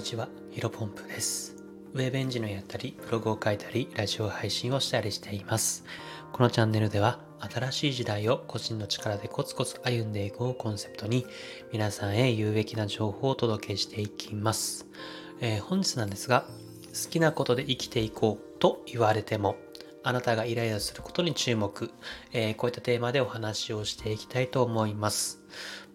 にちは、ヒロポンプです。ウェブエンジニアやったり、ブログを書いたり、ラジオ配信をしたりしています。このチャンネルでは、新しい時代を個人の力でコツコツ歩んでいこうコンセプトに、皆さんへ有益な情報をお届けしていきます。えー本日なんですが、好きなことで生きていこうと言われても、あなたがイライラすることに注目、えーこういったテーマでお話をしていきたいと思います。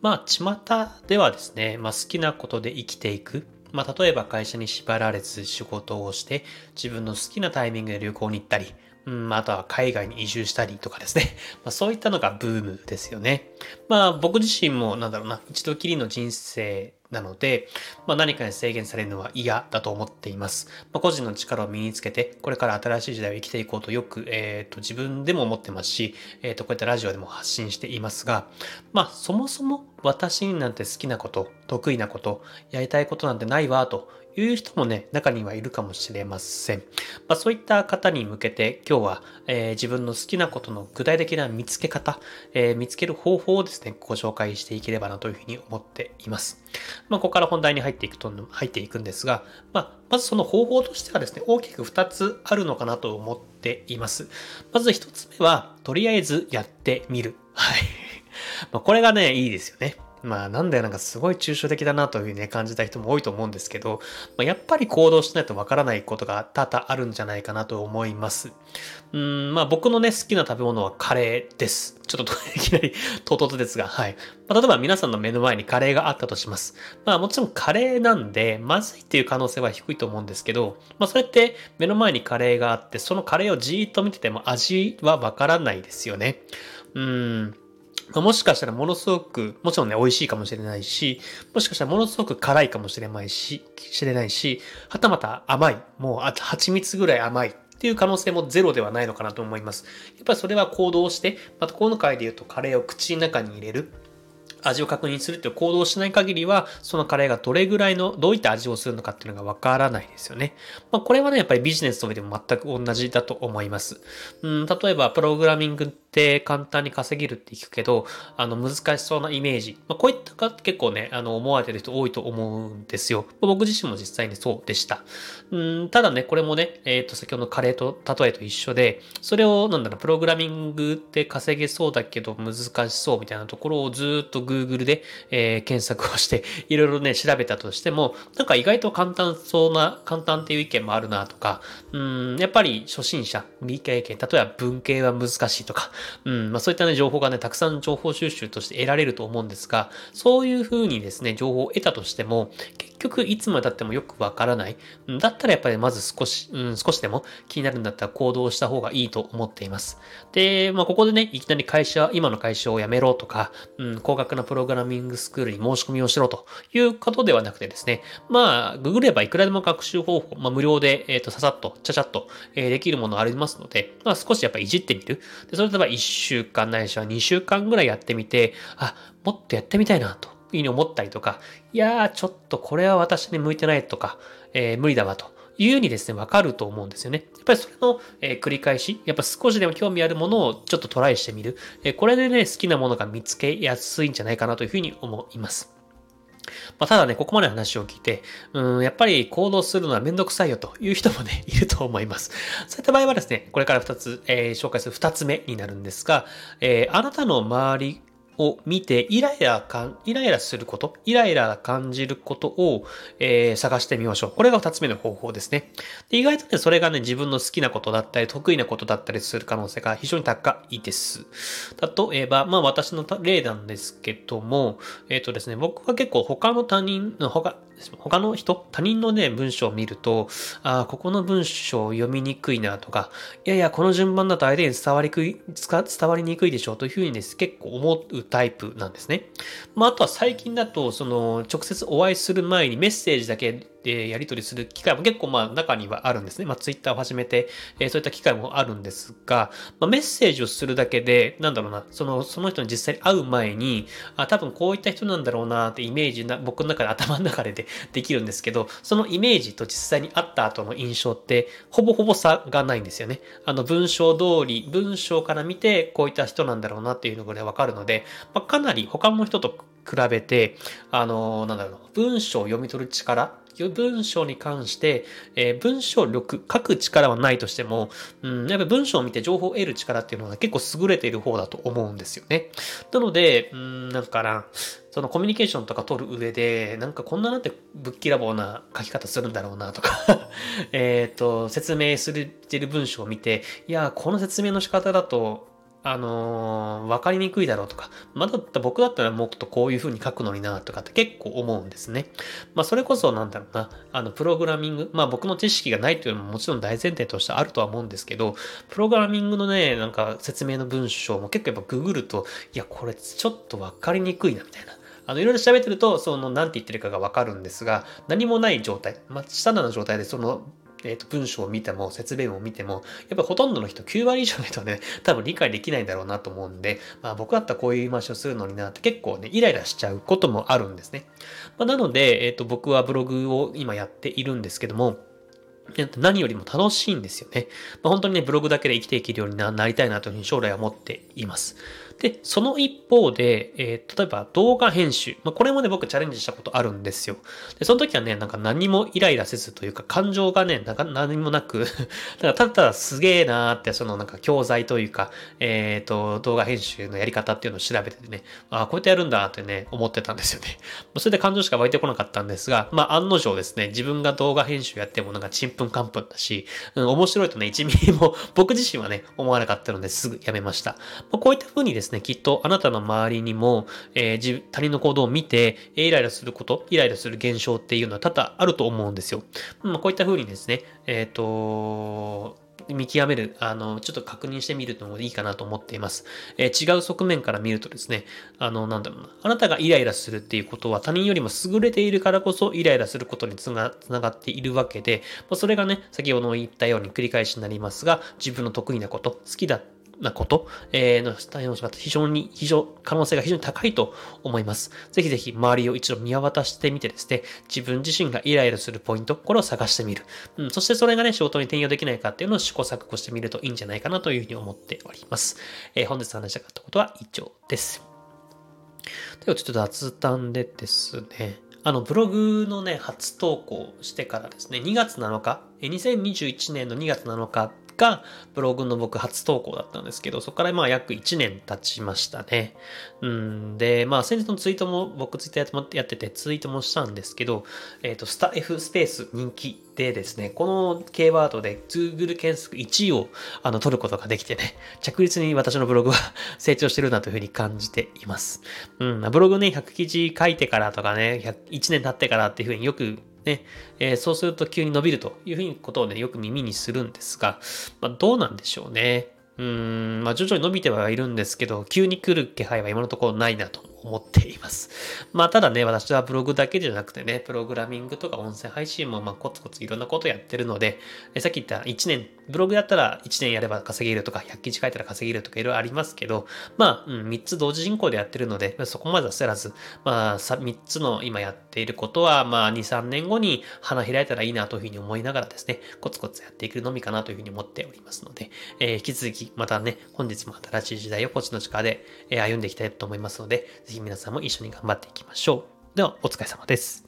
まあ、巷ではですね、まあ、好きなことで生きていく。まあ、例えば会社に縛られず仕事をして、自分の好きなタイミングで旅行に行ったり、うん、あとは海外に移住したりとかですね。まあ、そういったのがブームですよね。まあ、僕自身も、なんだろうな、一度きりの人生なので、まあ、何かに制限されるのは嫌だと思っています。まあ、個人の力を身につけて、これから新しい時代を生きていこうとよく、えっ、と、自分でも思ってますし、えっ、と、こういったラジオでも発信していますが、まあ、そもそも私になんて好きなこと、得意なこと、やりたいことなんてないわ、という人もね、中にはいるかもしれません。まあ、そういった方に向けて、今日は、えー自分の好きなことの具体的な見つけ方、えー見つける方法をですね、ご紹介していければなというふうに思っています。まあ、ここから本題に入っていくと、入っていくんですが、まあ、まずその方法としてはですね、大きく2つあるのかなと思っています。まず1つ目は、とりあえずやってみる。はい。まあ、これがね、いいですよね。まあなんだよなんかすごい抽象的だなというふうにね感じた人も多いと思うんですけど、まあ、やっぱり行動しないとわからないことが多々あるんじゃないかなと思います。うん、まあ僕のね好きな食べ物はカレーです。ちょっといきなり 唐突ですが、はい。まあ、例えば皆さんの目の前にカレーがあったとします。まあもちろんカレーなんで、まずいっていう可能性は低いと思うんですけど、まあそれって目の前にカレーがあって、そのカレーをじーっと見てても味はわからないですよね。うん。まあもしかしたらものすごく、もちろんね、美味しいかもしれないし、もしかしたらものすごく辛いかもしれないし、知れないし、はたまた甘い、もうあ蜂蜜ぐらい甘いっていう可能性もゼロではないのかなと思います。やっぱりそれは行動して、またこの回で言うとカレーを口の中に入れる。味を確認するっていう行動しない限りは、そのカレーがどれぐらいの、どういった味をするのかっていうのがわからないですよね。まあ、これはね、やっぱりビジネスと上でも全く同じだと思います。うん、例えば、プログラミングって簡単に稼げるって聞くけど、あの、難しそうなイメージ。まあ、こういったか結構ね、あの、思われてる人多いと思うんですよ。僕自身も実際にそうでした。うん、ただね、これもね、えっ、と、先ほどのカレーと例えと一緒で、それを、なんだろう、プログラミングって稼げそうだけど難しそうみたいなところをずっと Google で、えー検索をして、いろいろね、調べたとしても、なんか意外と簡単そうな、簡単っていう意見もあるなとか、うん、やっぱり初心者、理系系、例えば文系は難しいとか、うん、まあそういったね、情報がね、たくさん情報収集として得られると思うんですが、そういうふうにですね、情報を得たとしても、結局いつまで経ってもよくわからない。だったらやっぱりまず少し、うん、少しでも気になるんだったら行動した方がいいと思っています。で、まあここでね、いきなり会社、今の会社を辞めろとか、うん、高額なプログラミングスクールに申し込みをしろということではなくてですね、まあ、ググればいくらでも学習方法、まあ無料で、えっ、と、ささっと、ちゃちゃっと、えーできるものありますので、まあ少しやっぱいじってみる。で、それ例えば1週間ないしは2週間ぐらいやってみて、あ、もっとやってみたいなと。いうふうに思ったりとか、いやー、ちょっとこれは私に向いてないとか、えー無理だわというようにですね、わかると思うんですよね。やっぱりそれの、えー繰り返し、やっぱ少しでも興味あるものをちょっとトライしてみる。えーこれでね、好きなものが見つけやすいんじゃないかなというふうに思います。まあ、ただね、ここまで話を聞いて、うん、やっぱり行動するのはめんどくさいよという人もね、いると思います。そういった場合はですね、これから2つ、えー紹介する2つ目になるんですが、えーあなたの周りを見てイライラか、イライラすること、イライラ感じることを、えー探してみましょう。これが二つ目の方法ですね。で意外とね、それがね、自分の好きなことだったり、得意なことだったりする可能性が非常に高いです。例えば、まあ私の例なんですけども、えっ、とですね、僕は結構他の他人、他、他の人、他人のね、文章を見ると、ああ、ここの文章読みにくいなとか、いやいや、この順番だと相手に伝わりくい、伝わりにくいでしょうというふうにです、結構思うタイプなんですね。まあ、あとは最近だと、その、直接お会いする前にメッセージだけでやり取りする機会も結構まあ中にはあるんですね。まあ、ツイッターを始めて、えーそういった機会もあるんですが、まあ、メッセージをするだけで、なんだろうな、その、その人に実際に会う前に、あ、多分こういった人なんだろうなってイメージな、僕の中で頭の中でで できるんですけど、そのイメージと実際に会った後の印象って、ほぼほぼ差がないんですよね。あの、文章通り、文章から見て、こういった人なんだろうなっていうのがわかるので、まあ、かなり他の人と比べて、あの、なんだろう、文章を読み取る力、文章に関して、えー、文章力、書く力はないとしても、うん、やっぱ文章を見て情報を得る力っていうのは結構優れている方だと思うんですよね。なので、うん、なんかな、そのコミュニケーションとか取る上で、なんかこんななんてぶっきらぼうな書き方するんだろうなとか えっと、説明する、てる文章を見て、いや、この説明の仕方だと、あのー、わかりにくいだろうとか、まだった僕だったらもっとこういう風に書くのになとかって結構思うんですね。まあそれこそなんだろうな、あの、プログラミング、まあ僕の知識がないというのももちろん大前提としてあるとは思うんですけど、プログラミングのね、なんか説明の文章も結構やっぱググると、いや、これちょっとわかりにくいなみたいな。あの、いろいろ喋ってると、その、なんて言ってるかがわかるんですが、何もない状態、まあ、下な状態で、その、えっ、ー、と、文章を見ても、説明を見ても、やっぱほとんどの人、9割以上の人はね、多分理解できないんだろうなと思うんで、まあ僕だったらこういう言い回しをするのになって結構ね、イライラしちゃうこともあるんですね。まあ、なので、えっ、ー、と、僕はブログを今やっているんですけども、何よりも楽しいんですよね。まあ、本当にね、ブログだけで生きていけるようになりたいなというふうに将来は思っています。で、その一方で、えー、例えば動画編集。まあ、これもね、僕チャレンジしたことあるんですよ。で、その時はね、なんか何もイライラせずというか、感情がね、なんか何もなく ただただすげえなーって、そのなんか教材というか、えっ、ー、と、動画編集のやり方っていうのを調べててね、ああ、こうやってやるんだってね、思ってたんですよね。それで感情しか湧いてこなかったんですが、まあ、案の定ですね、自分が動画編集やってもなんかちんぷんかんぷんだし、うん、面白いとね、1ミリも僕自身はね、思わなかったのですぐやめました。まあ、こういった風にですね、きっとあなたの周りにも、えー、他人の行動を見て、イライラすること、イライラする現象っていうのは多々あると思うんですよ。まあ、こういった風にですね、えっ、ー、と、見極める、あの、ちょっと確認してみるのもいいかなと思っています。えー、違う側面から見るとですね、あの、なんだろうな、あなたがイライラするっていうことは他人よりも優れているからこそイライラすることにつながっているわけで、まあ、それがね、先ほど言ったように繰り返しになりますが、自分の得意なこと、好きだったなこと、えー、の対応の仕方、非常に、非常、可能性が非常に高いと思います。ぜひぜひ周りを一度見渡してみてですね、自分自身がイライラするポイント、これを探してみる。うん、そしてそれがね、仕事に転用できないかっていうのを試行錯誤してみるといいんじゃないかなというふうに思っております。えー、本日話したかったことは以上です。ではちょっと雑談でですね、あの、ブログのね、初投稿してからですね、2月7日、2021年の2月7日が、ブログの僕初投稿だったんですけど、そこからまあ約1年経ちましたね。うん。で、まあ先日のツイートも、僕ツイッターやっててツイートもしたんですけど、えっ、ー、と、スタ F スペース人気でですね、このキーワードで Google 検索1位をあの取ることができてね、着実に私のブログは 成長してるなというふうに感じています。うん、ブログね、100記事書いてからとかね、1年経ってからっていうふうによくね、えー、そうすると急に伸びるというふうにことをね、よく耳にするんですが、まあ、どうなんでしょうね。うん、まあ徐々に伸びてはいるんですけど、急に来る気配は今のところないなと思っています。まあ、ただね、私はブログだけじゃなくてね、プログラミングとか音声配信もまあコツコツいろんなことやってるので、えさっき言った1年、ブログやったら1年やれば稼げるとか、100記事書いたら稼げるとかいろいろありますけど、まあ、うん、3つ同時進行でやってるので、そこまではせらず、まあ、3つの今やっていることは、まあ、2、3年後に花開いたらいいなというふうに思いながらですね、コツコツやっていくのみかなというふうに思っておりますので、えー、引き続き、またね、本日も新しい時代をこっちの力で、え、歩んでいきたいと思いますので、ぜひ皆さんも一緒に頑張っていきましょう。では、お疲れ様です。